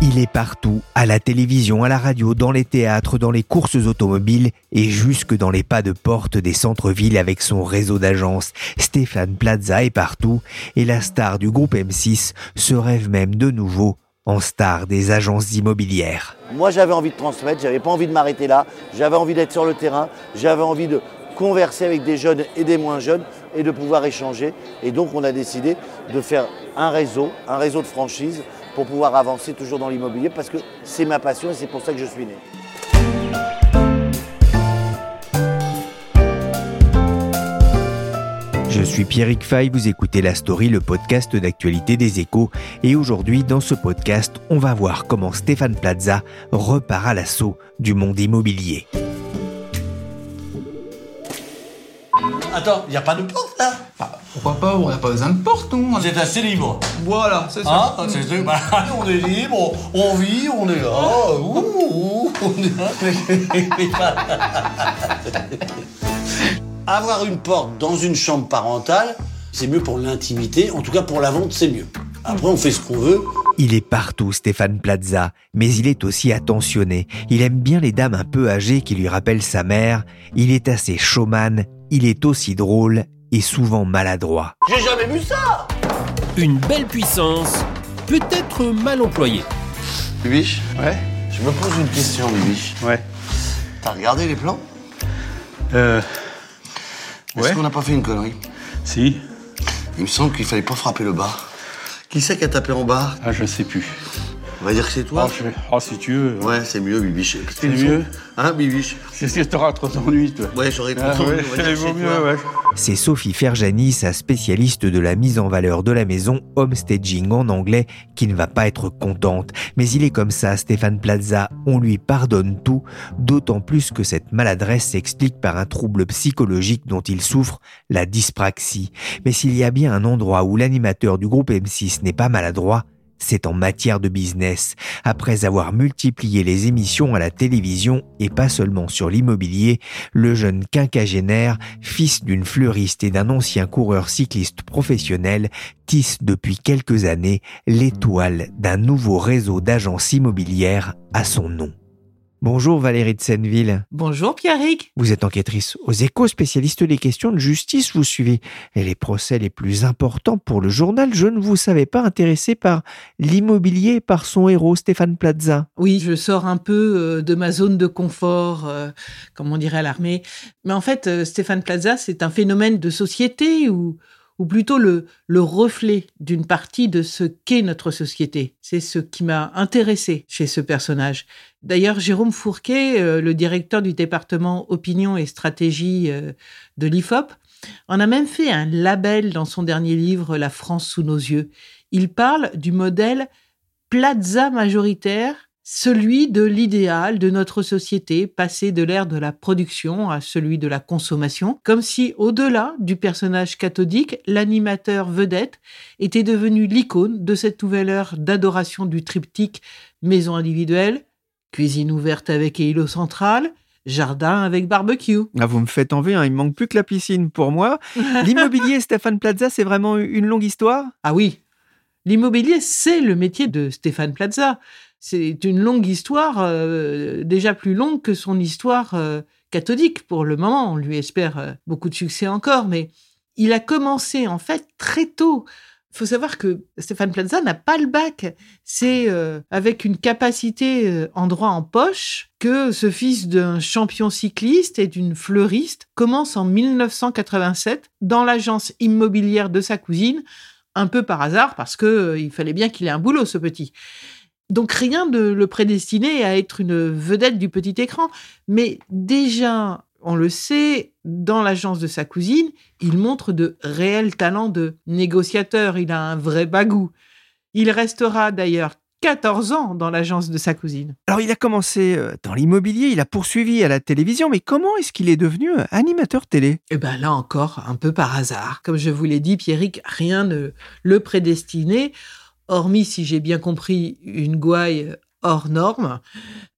Il est partout, à la télévision, à la radio, dans les théâtres, dans les courses automobiles et jusque dans les pas de porte des centres-villes avec son réseau d'agences. Stéphane Plaza est partout et la star du groupe M6 se rêve même de nouveau en star des agences immobilières. Moi, j'avais envie de transmettre, j'avais pas envie de m'arrêter là, j'avais envie d'être sur le terrain, j'avais envie de converser avec des jeunes et des moins jeunes et de pouvoir échanger. Et donc, on a décidé de faire un réseau, un réseau de franchise pour pouvoir avancer toujours dans l'immobilier parce que c'est ma passion et c'est pour ça que je suis né. Je suis Pierrick Fay, vous écoutez La Story, le podcast d'actualité des échos. Et aujourd'hui, dans ce podcast, on va voir comment Stéphane Plaza repart à l'assaut du monde immobilier. Attends, il n'y a pas de porte là? Pourquoi pas On n'a pas besoin de porte, non C'est assez libre. Voilà, c'est ça. Hein c'est, c'est- bah, on est libre, on, vit, on est là. ouh, ouh, on est Avoir une porte dans une chambre parentale, c'est mieux pour l'intimité. En tout cas, pour la vente, c'est mieux. Après, on fait ce qu'on veut. Il est partout, Stéphane Plaza, mais il est aussi attentionné. Il aime bien les dames un peu âgées qui lui rappellent sa mère. Il est assez showman, il est aussi drôle et souvent maladroit. J'ai jamais vu ça Une belle puissance, peut-être mal employée. Bibiche, Ouais, je me pose une question, Bibiche. ouais. T'as regardé les plans? Euh. Est-ce Ouais. qu'on n'a pas fait une connerie Si. Il me semble qu'il fallait pas frapper le bas. Qui c'est qui a tapé en bas? Ah, je sais plus. On va dire que c'est toi. Oh, je... oh, si tu veux. Ouais, c'est mieux, Bibiche. C'est mieux Hein, Bibiche C'est ce que t'auras trop d'ennuis, toi. Ouais, j'aurais trop Ah, vaut c'est mieux. C'est Sophie Ferjani, sa spécialiste de la mise en valeur de la maison, homestaging en anglais, qui ne va pas être contente. Mais il est comme ça, Stéphane Plaza, on lui pardonne tout, d'autant plus que cette maladresse s'explique par un trouble psychologique dont il souffre, la dyspraxie. Mais s'il y a bien un endroit où l'animateur du groupe M6 n'est pas maladroit, c'est en matière de business. Après avoir multiplié les émissions à la télévision et pas seulement sur l'immobilier, le jeune quinquagénaire, fils d'une fleuriste et d'un ancien coureur cycliste professionnel, tisse depuis quelques années l'étoile d'un nouveau réseau d'agences immobilières à son nom. Bonjour Valérie de Senneville. Bonjour Pierrick. Vous êtes enquêtrice aux échos, spécialiste des questions de justice. Vous suivez les procès les plus importants pour le journal. Je ne vous savais pas intéressé par l'immobilier et par son héros Stéphane Plaza. Oui, je sors un peu euh, de ma zone de confort, euh, comme on dirait à l'armée. Mais en fait, euh, Stéphane Plaza, c'est un phénomène de société ou, ou plutôt le, le reflet d'une partie de ce qu'est notre société. C'est ce qui m'a intéressé chez ce personnage. D'ailleurs, Jérôme Fourquet, euh, le directeur du département opinion et stratégie euh, de l'IFOP, en a même fait un label dans son dernier livre La France sous nos yeux. Il parle du modèle plaza majoritaire, celui de l'idéal de notre société, passé de l'ère de la production à celui de la consommation, comme si au-delà du personnage cathodique, l'animateur vedette était devenu l'icône de cette nouvelle heure d'adoration du triptyque maison individuelle, cuisine ouverte avec îlot central, jardin avec barbecue. Ah, vous me faites envie, hein, il manque plus que la piscine pour moi. L'immobilier Stéphane Plaza, c'est vraiment une longue histoire? Ah oui, l'immobilier, c'est le métier de Stéphane Plaza. C'est une longue histoire, euh, déjà plus longue que son histoire euh, cathodique pour le moment. On lui espère euh, beaucoup de succès encore, mais il a commencé en fait très tôt. Il faut savoir que Stéphane Plaza n'a pas le bac. C'est avec une capacité en droit en poche que ce fils d'un champion cycliste et d'une fleuriste commence en 1987 dans l'agence immobilière de sa cousine un peu par hasard parce que il fallait bien qu'il ait un boulot, ce petit. Donc rien de le prédestiner à être une vedette du petit écran. Mais déjà, on le sait, dans l'agence de sa cousine, il montre de réels talents de négociateur. Il a un vrai bagou. Il restera d'ailleurs 14 ans dans l'agence de sa cousine. Alors il a commencé euh, dans l'immobilier, il a poursuivi à la télévision, mais comment est-ce qu'il est devenu euh, animateur télé? Eh bien là encore, un peu par hasard. Comme je vous l'ai dit, Pierrick, rien ne le prédestinait, hormis, si j'ai bien compris, une gouaille hors norme,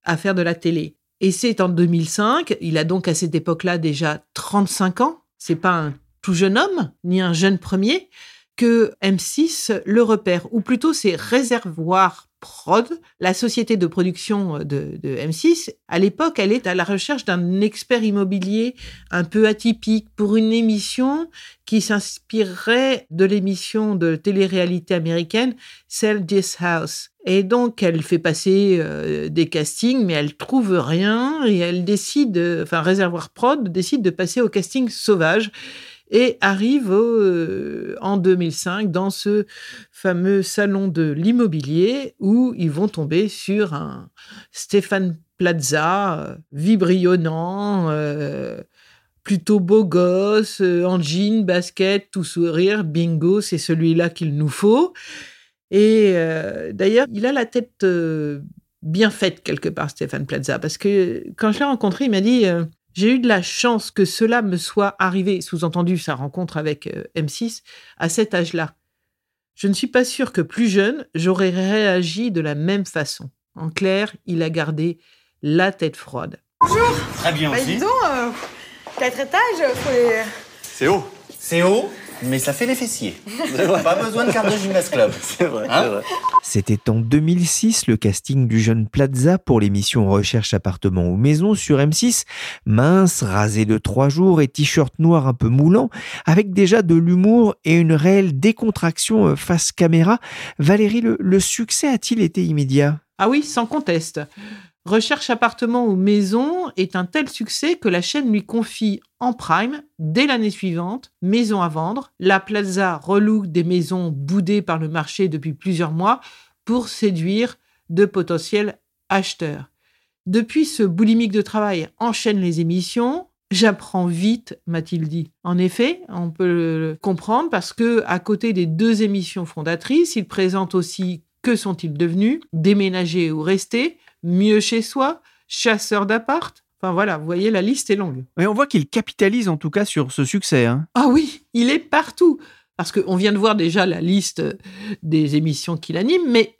à faire de la télé. Et c'est en 2005, il a donc à cette époque-là déjà 35 ans, c'est pas un tout jeune homme, ni un jeune premier, que M6 le repère, ou plutôt c'est Réservoir Prod, la société de production de, de M6. À l'époque, elle est à la recherche d'un expert immobilier un peu atypique pour une émission qui s'inspirerait de l'émission de télé-réalité américaine Sell This House. Et donc, elle fait passer euh, des castings, mais elle trouve rien et elle décide, enfin, Réservoir Prod décide de passer au casting sauvage et arrive euh, en 2005 dans ce fameux salon de l'immobilier où ils vont tomber sur un Stéphane Plaza euh, vibrionnant, euh, plutôt beau gosse, en jean, basket, tout sourire, bingo, c'est celui-là qu'il nous faut. Et d'ailleurs, il a la tête bien faite quelque part, Stéphane Plaza, parce que quand je l'ai rencontré, il m'a dit j'ai eu de la chance que cela me soit arrivé, sous-entendu sa rencontre avec euh, M6, à cet âge-là. Je ne suis pas sûr que plus jeune, j'aurais réagi de la même façon. En clair, il a gardé la tête froide. Bonjour Très bien bah, aussi. Dis donc, euh, quatre étages, faut les... C'est haut. C'est haut, mais ça fait les fessiers. Pas besoin de carte de gymnast club. C'est vrai, Hein c'est vrai. C'était en 2006 le casting du jeune Plaza pour l'émission Recherche appartement ou maison sur M6. Mince, rasé de trois jours et t-shirt noir un peu moulant, avec déjà de l'humour et une réelle décontraction euh, face caméra. Valérie, le, le succès a-t-il été immédiat? Ah oui, sans conteste. Recherche appartement ou maison est un tel succès que la chaîne lui confie en prime, dès l'année suivante, Maison à vendre. La Plaza reloue des maisons boudées par le marché depuis plusieurs mois pour séduire de potentiels acheteurs. Depuis, ce boulimique de travail enchaîne les émissions. J'apprends vite, m'a-t-il dit. En effet, on peut le comprendre parce que, à côté des deux émissions fondatrices, il présente aussi Que sont-ils devenus Déménager ou rester Mieux chez soi Chasseur d'appart Enfin voilà, vous voyez, la liste est longue. Mais on voit qu'il capitalise en tout cas sur ce succès. hein. Ah oui, il est partout. Parce qu'on vient de voir déjà la liste des émissions qu'il anime, mais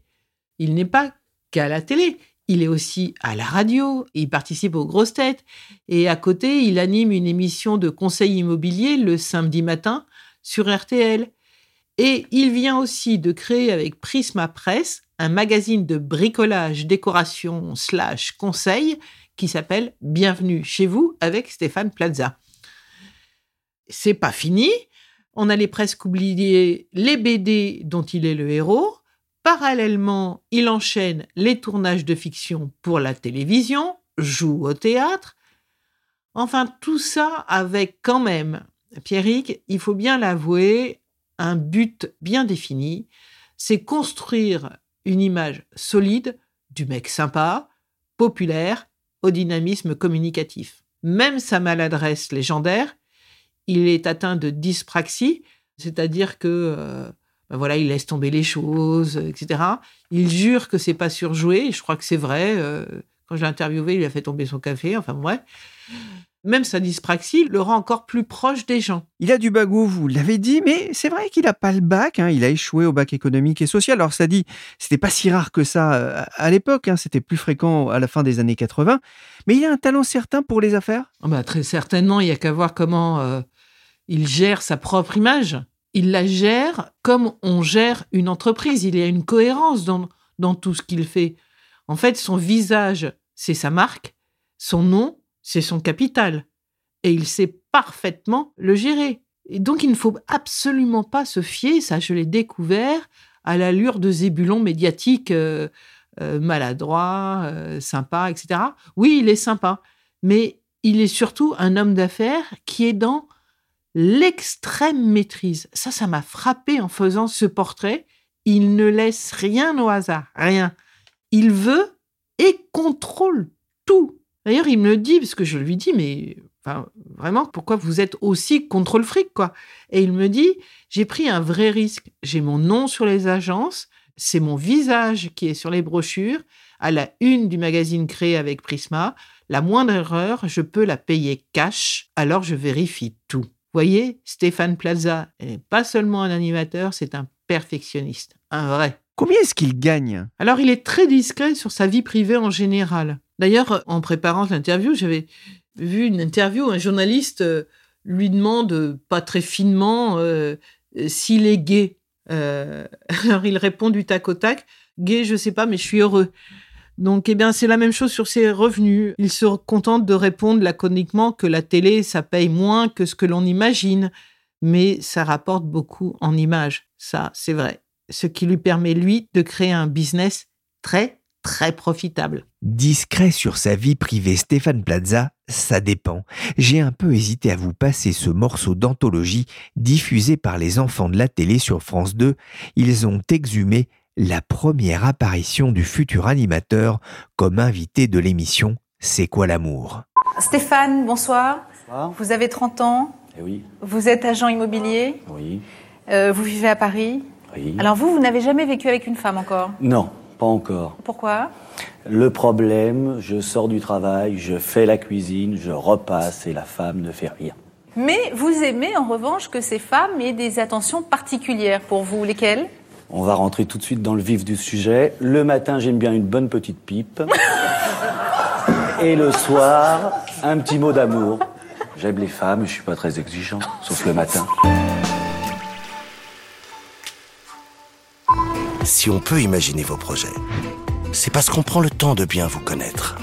il n'est pas qu'à la télé. Il est aussi à la radio, il participe aux grosses têtes. Et à côté, il anime une émission de conseil immobilier le samedi matin sur RTL. Et il vient aussi de créer avec Prisma Presse un magazine de bricolage, décoration, slash conseil qui s'appelle Bienvenue chez vous avec Stéphane Plaza. C'est pas fini. On allait presque oublier les BD dont il est le héros. Parallèlement, il enchaîne les tournages de fiction pour la télévision, joue au théâtre. Enfin, tout ça avec quand même, Pierrick, il faut bien l'avouer, un but bien défini, c'est construire une image solide du mec sympa, populaire, au dynamisme communicatif. Même sa maladresse légendaire, il est atteint de dyspraxie, c'est-à-dire que euh, ben voilà, il laisse tomber les choses, etc. Il jure que c'est pas surjoué, je crois que c'est vrai. euh, quand je l'ai interviewé, il a fait tomber son café, enfin bref. Même sa dyspraxie le rend encore plus proche des gens. Il a du bagou, vous l'avez dit, mais c'est vrai qu'il n'a pas le bac. hein. Il a échoué au bac économique et social. Alors ça dit, c'était pas si rare que ça euh, à l'époque. hein. C'était plus fréquent à la fin des années 80. Mais il a un talent certain pour les affaires. Ah bah, très certainement, il y a qu'à voir comment euh, il gère sa propre image. Il la gère comme on gère une entreprise. Il y a une cohérence dans, dans tout ce qu'il fait. En fait, son visage, c'est sa marque. Son nom, c'est son capital. Et il sait parfaitement le gérer. Et donc, il ne faut absolument pas se fier, ça je l'ai découvert, à l'allure de Zébulon médiatique euh, euh, maladroit, euh, sympa, etc. Oui, il est sympa, mais il est surtout un homme d'affaires qui est dans l'extrême maîtrise. Ça, ça m'a frappé en faisant ce portrait. Il ne laisse rien au hasard, rien. Il veut et contrôle tout. D'ailleurs, il me le dit, parce que je lui dis, mais enfin, vraiment, pourquoi vous êtes aussi contre le fric, quoi? Et il me dit, j'ai pris un vrai risque. J'ai mon nom sur les agences, c'est mon visage qui est sur les brochures, à la une du magazine créé avec Prisma. La moindre erreur, je peux la payer cash, alors je vérifie tout. Voyez, Stéphane Plaza n'est pas seulement un animateur, c'est un perfectionniste, un vrai. Combien est-ce qu'il gagne? Alors, il est très discret sur sa vie privée en général. D'ailleurs, en préparant l'interview, j'avais vu une interview où un journaliste euh, lui demande, euh, pas très finement, euh, s'il est gay. alors, il répond du tac au tac, gay, je sais pas, mais je suis heureux. Donc, eh bien, c'est la même chose sur ses revenus. Il se contente de répondre laconiquement que la télé, ça paye moins que ce que l'on imagine, mais ça rapporte beaucoup en images. Ça, c'est vrai. Ce qui lui permet, lui, de créer un business très, très profitable. Discret sur sa vie privée, Stéphane Plaza, ça dépend. J'ai un peu hésité à vous passer ce morceau d'anthologie diffusé par les enfants de la télé sur France 2. Ils ont exhumé la première apparition du futur animateur comme invité de l'émission C'est quoi l'amour? Stéphane, bonsoir. bonsoir. Vous avez 30 ans. Eh oui. Vous êtes agent immobilier. Oui. Euh, vous vivez à Paris. Oui. Alors vous, vous n'avez jamais vécu avec une femme encore? Non, pas encore. Pourquoi? Le problème, je sors du travail, je fais la cuisine, je repasse et la femme ne fait rien. Mais vous aimez en revanche que ces femmes aient des attentions particulières pour vous. Lesquelles? On va rentrer tout de suite dans le vif du sujet. Le matin, j'aime bien une bonne petite pipe. et le soir, un petit mot d'amour. J'aime les femmes, je suis pas très exigeant, sauf le matin. Si on peut imaginer vos projets, c'est parce qu'on prend le temps de bien vous connaître.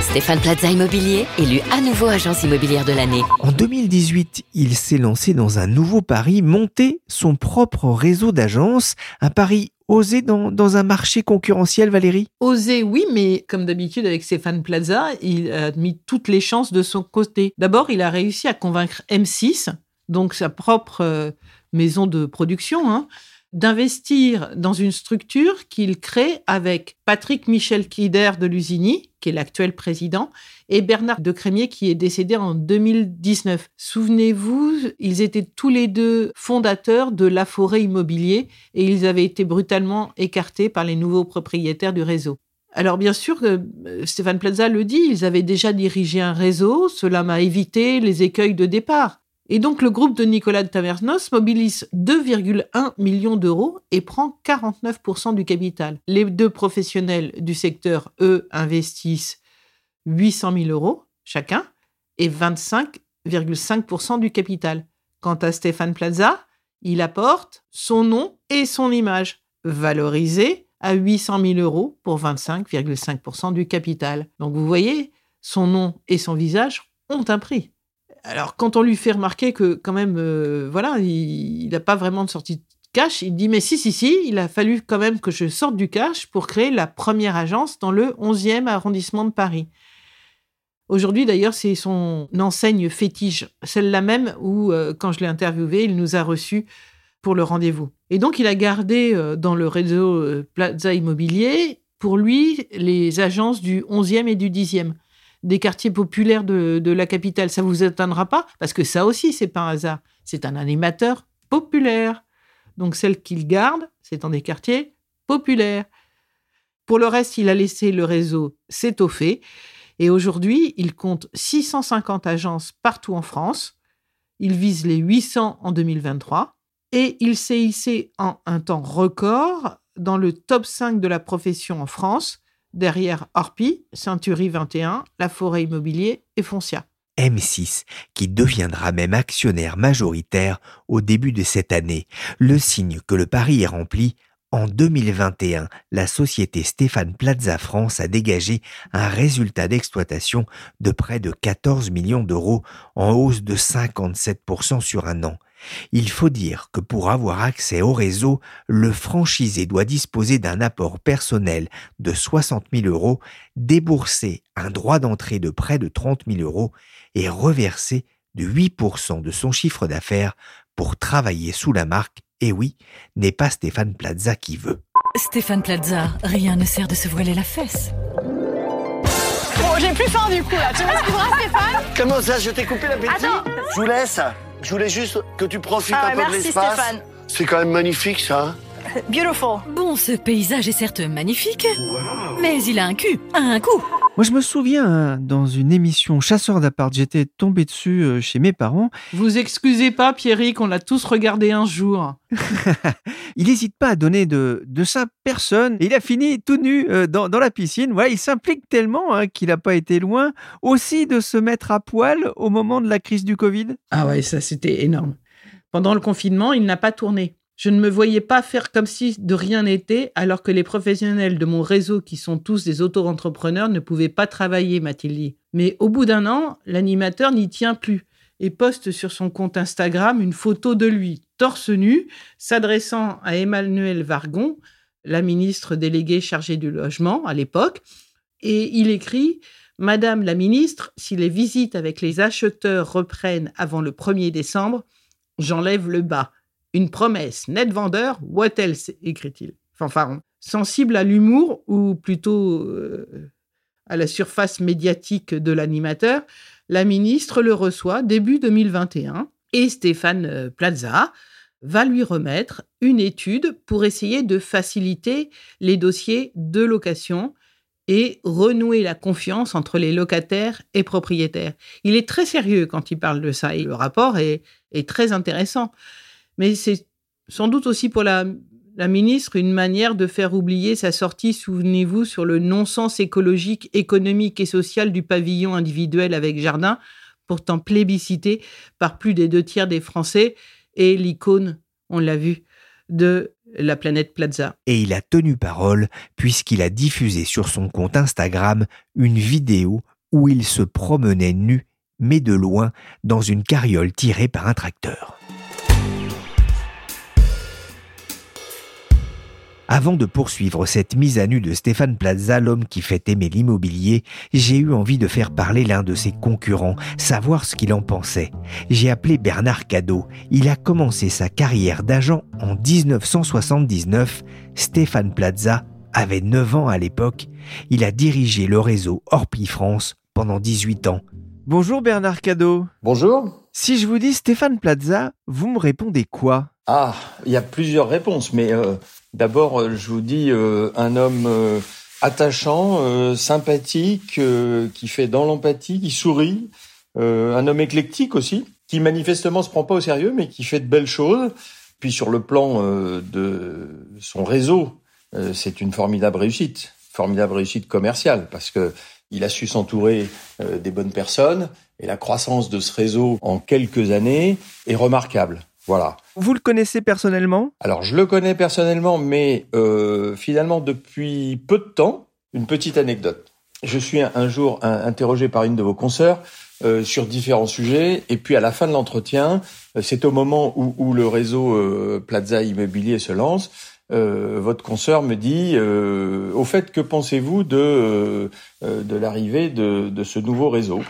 Stéphane Plaza Immobilier, élu à nouveau agence immobilière de l'année. En 2018, il s'est lancé dans un nouveau pari, monter son propre réseau d'agences, un pari osé dans, dans, un marché concurrentiel, Valérie? Osé, oui, mais comme d'habitude avec Stéphane Plaza, il a mis toutes les chances de son côté. D'abord, il a réussi à convaincre M6, donc sa propre euh, maison de production, hein, d'investir dans une structure qu'il crée avec Patrick Michel Kider de Lusigny, qui est l'actuel président, et Bernard de Crémier, qui est décédé en 2019. Souvenez-vous, ils étaient tous les deux fondateurs de La Forêt Immobilier et ils avaient été brutalement écartés par les nouveaux propriétaires du réseau. Alors bien sûr, euh, Stéphane Plaza le dit, ils avaient déjà dirigé un réseau, cela m'a évité les écueils de départ. Et donc le groupe de Nicolas de Tavernos mobilise 2,1 millions d'euros et prend 49% du capital. Les deux professionnels du secteur, eux, investissent 800 000 euros chacun et 25,5% du capital. Quant à Stéphane Plaza, il apporte son nom et son image, valorisés à 800 000 euros pour 25,5% du capital. Donc vous voyez, son nom et son visage ont un prix. Alors, quand on lui fait remarquer que, quand même, euh, voilà, il n'a pas vraiment de sortie de cash, il dit Mais si, si, si, il a fallu quand même que je sorte du cash pour créer la première agence dans le 11e arrondissement de Paris. Aujourd'hui, d'ailleurs, c'est son enseigne fétiche, celle-là même où, euh, quand je l'ai interviewé, il nous a reçus pour le rendez-vous. Et donc, il a gardé euh, dans le réseau Plaza Immobilier, pour lui, les agences du 11e et du 10e des quartiers populaires de, la capitale. Ça vous étonnera pas? Parce que ça aussi, c'est pas un hasard. C'est un animateur populaire. Donc celle qu'il garde, c'est dans des quartiers populaires. Pour le reste, il a laissé le réseau s'étoffer. Et aujourd'hui, il compte 650 agences partout en France. Il vise les 800 en 2023. Et il s'est hissé en un temps record dans le top 5 de la profession en France derrière Orpi, Century 21, La Forêt Immobilier et Foncia. M6, qui deviendra même actionnaire majoritaire au début de cette année, le signe que le pari est rempli. En 2021, la société Stéphane Plaza France a dégagé un résultat d'exploitation de près de 14 millions d'euros, en hausse de 57% sur un an. Il faut dire que pour avoir accès au réseau, le franchisé doit disposer d'un apport personnel de 60 000 euros, débourser un droit d'entrée de près de 30 000 euros et reverser de 8% de son chiffre d'affaires pour travailler sous la marque. Et oui, n'est pas Stéphane Plaza qui veut. Stéphane Plaza, rien ne sert de se voiler la fesse. Bon, j'ai plus faim du coup là. Tu m'excuseras Stéphane? Comment ça, je t'ai coupé l'appétit? Attends. Je vous laisse. Je voulais juste que tu profites Ah, un peu de merci, l'espace. Stéphane. C'est quand même magnifique ça. Beautiful. Bon, ce paysage est certes magnifique, mais il a un cul, un coup. Moi, je me souviens, hein, dans une émission Chasseur d'appart, j'étais tombé dessus euh, chez mes parents. Vous excusez pas, Pierrick, on l'a tous regardé un jour. Il n'hésite pas à donner de, de sa personne. Et il a fini tout nu euh, dans, dans la piscine. Voilà, il s'implique tellement hein, qu'il n'a pas été loin aussi de se mettre à poil au moment de la crise du Covid. Ah ouais, ça c'était énorme. Pendant le confinement, il n'a pas tourné. Je ne me voyais pas faire comme si de rien n'était, alors que les professionnels de mon réseau, qui sont tous des auto-entrepreneurs, ne pouvaient pas travailler, m'a-t-il dit. Mais au bout d'un an, l'animateur n'y tient plus et poste sur son compte Instagram une photo de lui, torse nu, s'adressant à Emmanuel Vargon, la ministre déléguée chargée du logement à l'époque, et il écrit Madame la ministre, si les visites avec les acheteurs reprennent avant le 1er décembre, j'enlève le bas. Une promesse, net vendeur, what else? écrit-il. Fanfaron. Sensible à l'humour, ou plutôt euh, à la surface médiatique de l'animateur, la ministre le reçoit début 2021 et Stéphane euh, Plaza va lui remettre une étude pour essayer de faciliter les dossiers de location et renouer la confiance entre les locataires et propriétaires. Il est très sérieux quand il parle de ça et le rapport est, est très intéressant. Mais c'est sans doute aussi pour la, ministre une manière de faire oublier sa sortie, souvenez-vous, sur le non-sens écologique, économique et social du pavillon individuel avec jardin, pourtant plébiscité par plus des deux tiers des Français, et l'icône, on l'a vu, de la planète Plaza. Et il a tenu parole puisqu'il a diffusé sur son compte Instagram une vidéo où il se promenait nu, mais de loin, dans une carriole tirée par un tracteur. Avant de poursuivre cette mise à nu de Stéphane Plaza, l'homme qui fait aimer l'immobilier, j'ai eu envie de faire parler l'un de ses concurrents, savoir ce qu'il en pensait. J'ai appelé Bernard Cadeau. Il a commencé sa carrière d'agent en 1979. Stéphane Plaza avait 9 ans à l'époque. Il a dirigé le réseau Orpi France pendant 18 ans. Bonjour Bernard Cadeau. Bonjour. Si je vous dis Stéphane Plaza, vous me répondez quoi? Ah, il y a plusieurs réponses, mais euh, d'abord, euh, je vous dis euh, un homme euh, attachant, sympathique, qui fait dans l'empathie, qui sourit, un homme éclectique aussi, qui manifestement se prend pas au sérieux, mais qui fait de belles choses. Puis sur le plan de son réseau, c'est une formidable réussite, formidable réussite commerciale, parce que il a su s'entourer des bonnes personnes, et la croissance de ce réseau en quelques années est remarquable. Voilà. Vous le connaissez personnellement? Alors, je le connais personnellement, mais euh, finalement, depuis peu de temps, une petite anecdote. Je suis un, un jour un- interrogé par une de vos consoeurs euh, sur différents sujets, et puis à la fin de l'entretien, euh, c'est au moment où, où le réseau euh, Plaza Immobilier se lance, euh, votre consoeur me dit, euh, au fait, que pensez-vous de, euh, euh, de l'arrivée de, de ce nouveau réseau?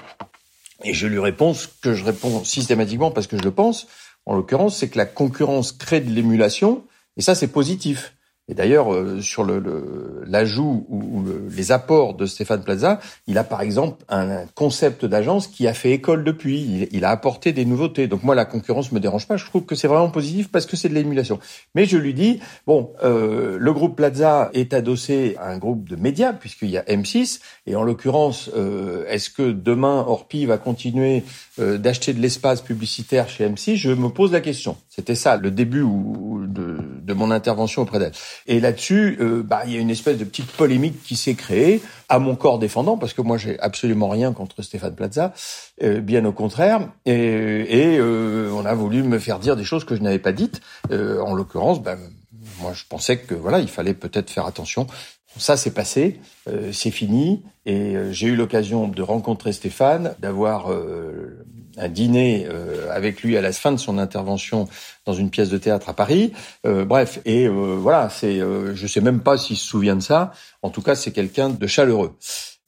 Et je lui réponds ce que je réponds systématiquement parce que je le pense, en l'occurrence, c'est que la concurrence crée de l'émulation, et ça, c'est positif. Et d'ailleurs, euh, sur le- le- l'ajout ou, ou le- les apports de Stéphane Plaza, il a par exemple un, un concept d'agence qui a fait école depuis. Il, il a apporté des nouveautés. Donc moi, la concurrence me dérange pas. Je trouve que c'est vraiment positif parce que c'est de l'émulation. Mais je lui dis, bon, euh, le groupe Plaza est adossé à un groupe de médias puisqu'il y a M6. Et en l'occurrence, euh, est-ce que demain Orpi va continuer euh, d'acheter de l'espace publicitaire chez M6 Je me pose la question. C'était ça le début de, de mon intervention auprès d'elle. Et là-dessus, euh, bah, il y a une espèce de petite polémique qui s'est créée à mon corps défendant, parce que moi, j'ai absolument rien contre Stéphane Plaza, euh, bien au contraire. Et, et euh, on a voulu me faire dire des choses que je n'avais pas dites. En l'occurrence, bah, moi, je pensais que voilà, il fallait peut-être faire attention. Ça, c'est passé, euh, c'est fini, et euh, j'ai eu l'occasion de rencontrer Stéphane, d'avoir euh, un dîner euh, avec lui à la fin de son intervention dans une pièce de théâtre à Paris. Euh, bref, et euh, voilà, c'est, je sais même pas s'il se souvient de ça. En tout cas, c'est quelqu'un de chaleureux.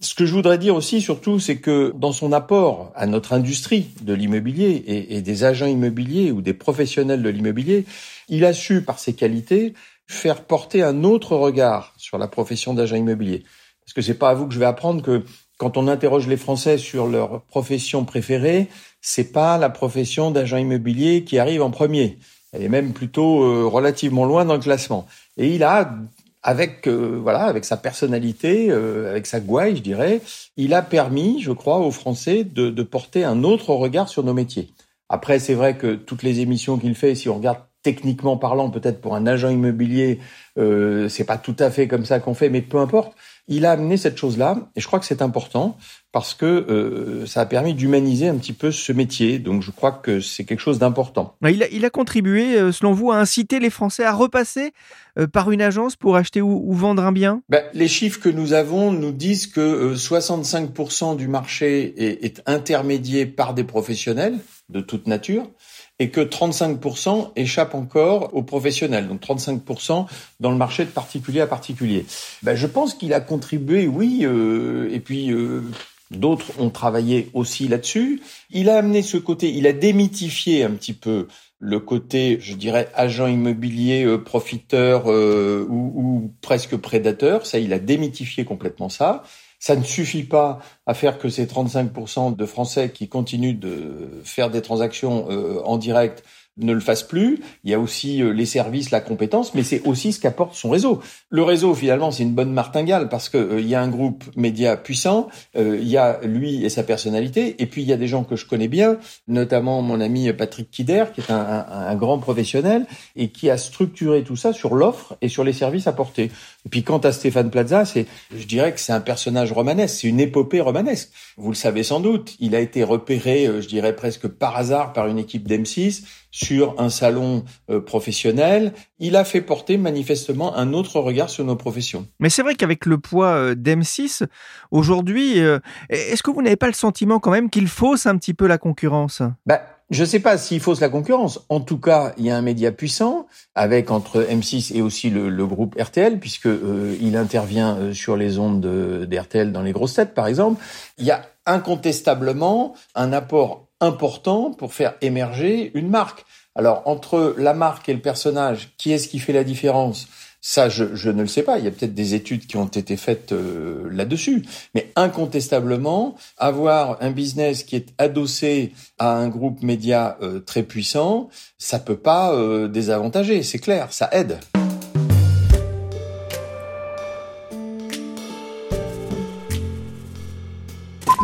Ce que je voudrais dire aussi, surtout, c'est que dans son apport à notre industrie de l'immobilier et, et, des agents immobiliers ou des professionnels de l'immobilier, il a su, par ses qualités, faire porter un autre regard sur la profession d'agent immobilier. Parce que c'est pas à vous que je vais apprendre que quand on interroge les Français sur leur profession préférée, c'est pas la profession d'agent immobilier qui arrive en premier. Elle est même plutôt euh, relativement loin dans le classement. Et il a avec euh, voilà, avec sa personnalité, euh, avec sa gouaille, je dirais, il a permis, je crois, aux Français de, de porter un autre regard sur nos métiers. Après, c'est vrai que toutes les émissions qu'il fait, si on regarde techniquement parlant, peut-être pour un agent immobilier, euh, c'est pas tout à fait comme ça qu'on fait, mais peu importe. Il a amené cette chose-là, et je crois que c'est important parce que euh, ça a permis d'humaniser un petit peu ce métier. Donc je crois que c'est quelque chose d'important. Il a, il a contribué, euh, selon vous, à inciter les Français à repasser euh, par une agence pour acheter ou, ou vendre un bien? Ben, Les chiffres que nous avons nous disent que 65% du marché est, est intermédié par des professionnels de toute nature et que 35% échappent encore aux professionnels, donc 35% dans le marché de particulier à particulier. Ben, je pense qu'il a contribué, oui, euh, et puis euh, d'autres ont travaillé aussi là-dessus. Il a amené ce côté, il a démythifié un petit peu le côté, je dirais, agent immobilier, euh, profiteur euh, ou, ou presque prédateur. Ça, il a démythifié complètement ça. Ça ne suffit pas à faire que ces 35% de Français qui continuent de faire des transactions euh, en direct ne le fasse plus. Il y a aussi euh, les services, la compétence, mais c'est aussi ce qu'apporte son réseau. Le réseau, finalement, c'est une bonne martingale parce que euh, il y a un groupe média puissant, euh, il y a lui et sa personnalité, et puis il y a des gens que je connais bien, notamment mon ami Patrick Kider, qui est un, un, un grand professionnel et qui a structuré tout ça sur l'offre et sur les services apportés. Et puis quant à Stéphane Plaza, c'est, je dirais que c'est un personnage romanesque, c'est une épopée romanesque. Vous le savez sans doute, il a été repéré, je dirais presque par hasard, par une équipe d'M6 sur un salon euh, professionnel. Il a fait porter manifestement un autre regard sur nos professions. Mais c'est vrai qu'avec le poids euh, d'M6, aujourd'hui, euh, est-ce que vous n'avez pas le sentiment quand même qu'il fausse un petit peu la concurrence? Bah, je ne sais pas s'il fausse la concurrence. En tout cas, il y a un média puissant avec entre M6 et aussi le, le groupe RTL, puisque euh, il intervient sur les ondes d'RTL dans les grosses têtes, par exemple. Il y a incontestablement un apport important pour faire émerger une marque. Alors entre la marque et le personnage, qui est-ce qui fait la différence? Ça, je, ne le sais pas. Il y a peut-être des études qui ont été faites euh, là-dessus. Mais incontestablement, avoir un business qui est adossé à un groupe média euh, très puissant, ça peut pas euh, désavantager. C'est clair, ça aide.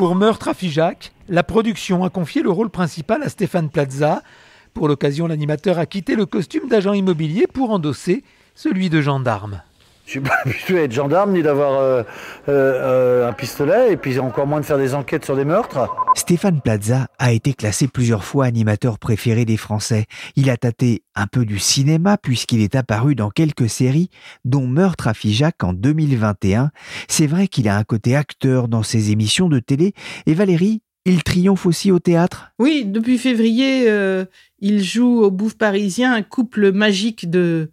Pour Meurtre à Figeac, la production a confié le rôle principal à Stéphane Plaza. Pour l'occasion, l'animateur a quitté le costume d'agent immobilier pour endosser celui de gendarme. Je suis pas habitué à être gendarme ni d'avoir euh, euh, un pistolet et puis encore moins de faire des enquêtes sur des meurtres. Stéphane Plaza a été classé plusieurs fois animateur préféré des Français. Il a tâté un peu du cinéma puisqu'il est apparu dans quelques séries, dont Meurtre à Figeac en 2021. C'est vrai qu'il a un côté acteur dans ses émissions de télé. Et Valérie, il triomphe aussi au théâtre? Oui, depuis février, euh, il joue au Bouffe Parisien un couple magique de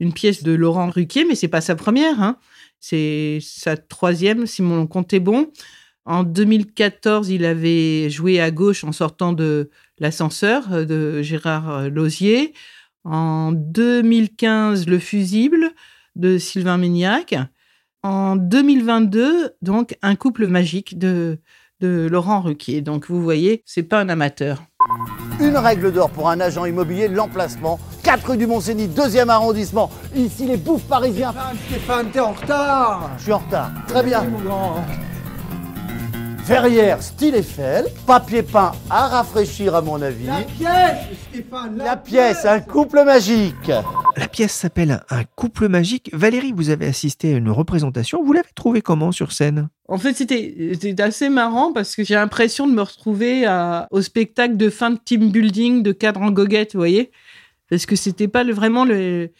une pièce de Laurent Ruquier, mais c'est pas sa première. Hein. C'est sa troisième, si mon compte est bon. En 2014, il avait joué à gauche en sortant de l'ascenseur de Gérard Lausier. En 2015, Le Fusible de Sylvain Mignac. En 2022, donc, Un couple magique de, de Laurent Ruquier. Donc, vous voyez, c'est pas un amateur. Une règle d'or pour un agent immobilier, l'emplacement. 4 rue du Mont-Cenis, deuxième arrondissement. Ici, les bouffes parisiens. Stéphane, Stéphane, t'es en retard. Je suis en retard. Très bien. Oui, mon grand. Verrière, style Eiffel. Papier peint à rafraîchir, à mon avis. La pièce, Stéphane. La, la pièce, pièce, un couple magique. La pièce s'appelle Un couple magique. Valérie, vous avez assisté à une représentation. Vous l'avez trouvé comment sur scène? En fait, c'était assez marrant parce que j'ai l'impression de me retrouver à, au spectacle de fin de team building de cadre en goguette, vous voyez? Parce que c'était pas le, vraiment le,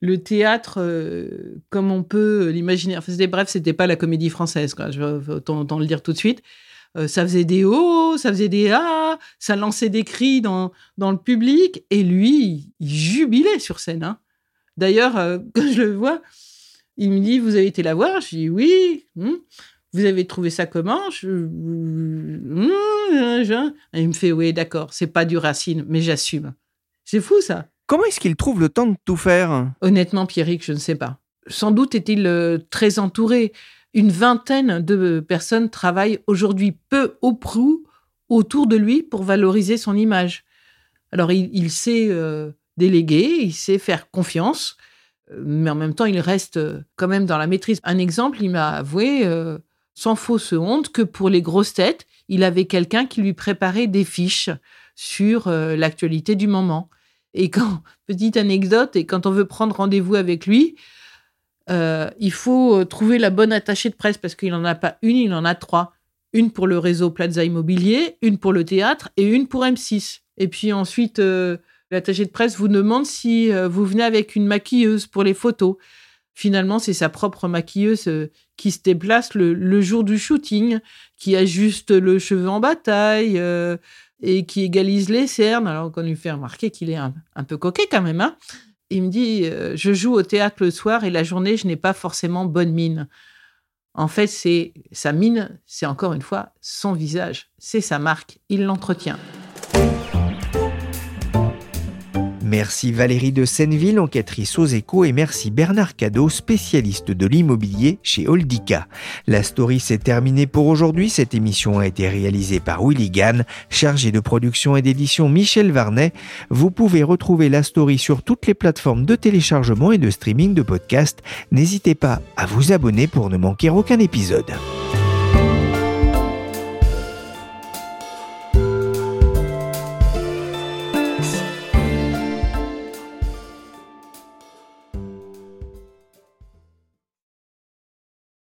le théâtre euh, comme on peut l'imaginer. Enfin, c'était bref, c'était pas la comédie française. Je vais autant, le dire tout de suite. Euh, ça faisait des hauts, ça faisait des ah, ça lançait des cris dans, dans le public. Et lui, il jubilait sur scène. hein. D'ailleurs, euh, quand je le vois, il me dit Vous avez été la voir Je dis Oui. Hmm. Vous avez trouvé ça comment je... Je- Et il me fait Oui, d'accord, c'est pas du racine, mais j'assume. C'est fou ça. Comment est-ce qu'il trouve le temps de tout faire? Honnêtement, Pierrick, je ne sais pas. Sans doute est-il euh, très entouré. Une vingtaine de personnes travaillent aujourd'hui peu ou prou autour de lui pour valoriser son image. Alors, il, sait euh, déléguer, il sait faire confiance, euh, mais en même temps, il reste quand même dans la maîtrise. Un exemple, il m'a avoué, sans fausse honte, que pour les grosses têtes, il avait quelqu'un qui lui préparait des fiches sur l'actualité du moment. Et quand, petite anecdote, et quand on veut prendre rendez-vous avec lui, euh, il faut euh, trouver la bonne attachée de presse parce qu'il n'en a pas une, il en a trois. Une pour le réseau Plaza Immobilier, une pour le théâtre et une pour M6. Et puis ensuite, euh, l'attaché de presse vous demande si euh, vous venez avec une maquilleuse pour les photos. Finalement, c'est sa propre maquilleuse qui se déplace le, jour du shooting, qui ajuste le cheveu en bataille et qui égalise les cernes. Alors qu'on lui fait remarquer qu'il est un, peu coquet quand même. Hein il me dit euh, Je joue au théâtre le soir et la journée, je n'ai pas forcément bonne mine. En fait, c'est sa mine, c'est encore une fois son visage, c'est sa marque, il l'entretient. Merci Valérie de Senneville, enquêtrice aux échos, et merci Bernard Cadeau, spécialiste de l'immobilier chez Oldica. La story s'est terminée pour aujourd'hui. Cette émission a été réalisée par Willy Gann, chargé de production et d'édition Michel Varnet. Vous pouvez retrouver la story sur toutes les plateformes de téléchargement et de streaming de podcasts. N'hésitez pas à vous abonner pour ne manquer aucun épisode.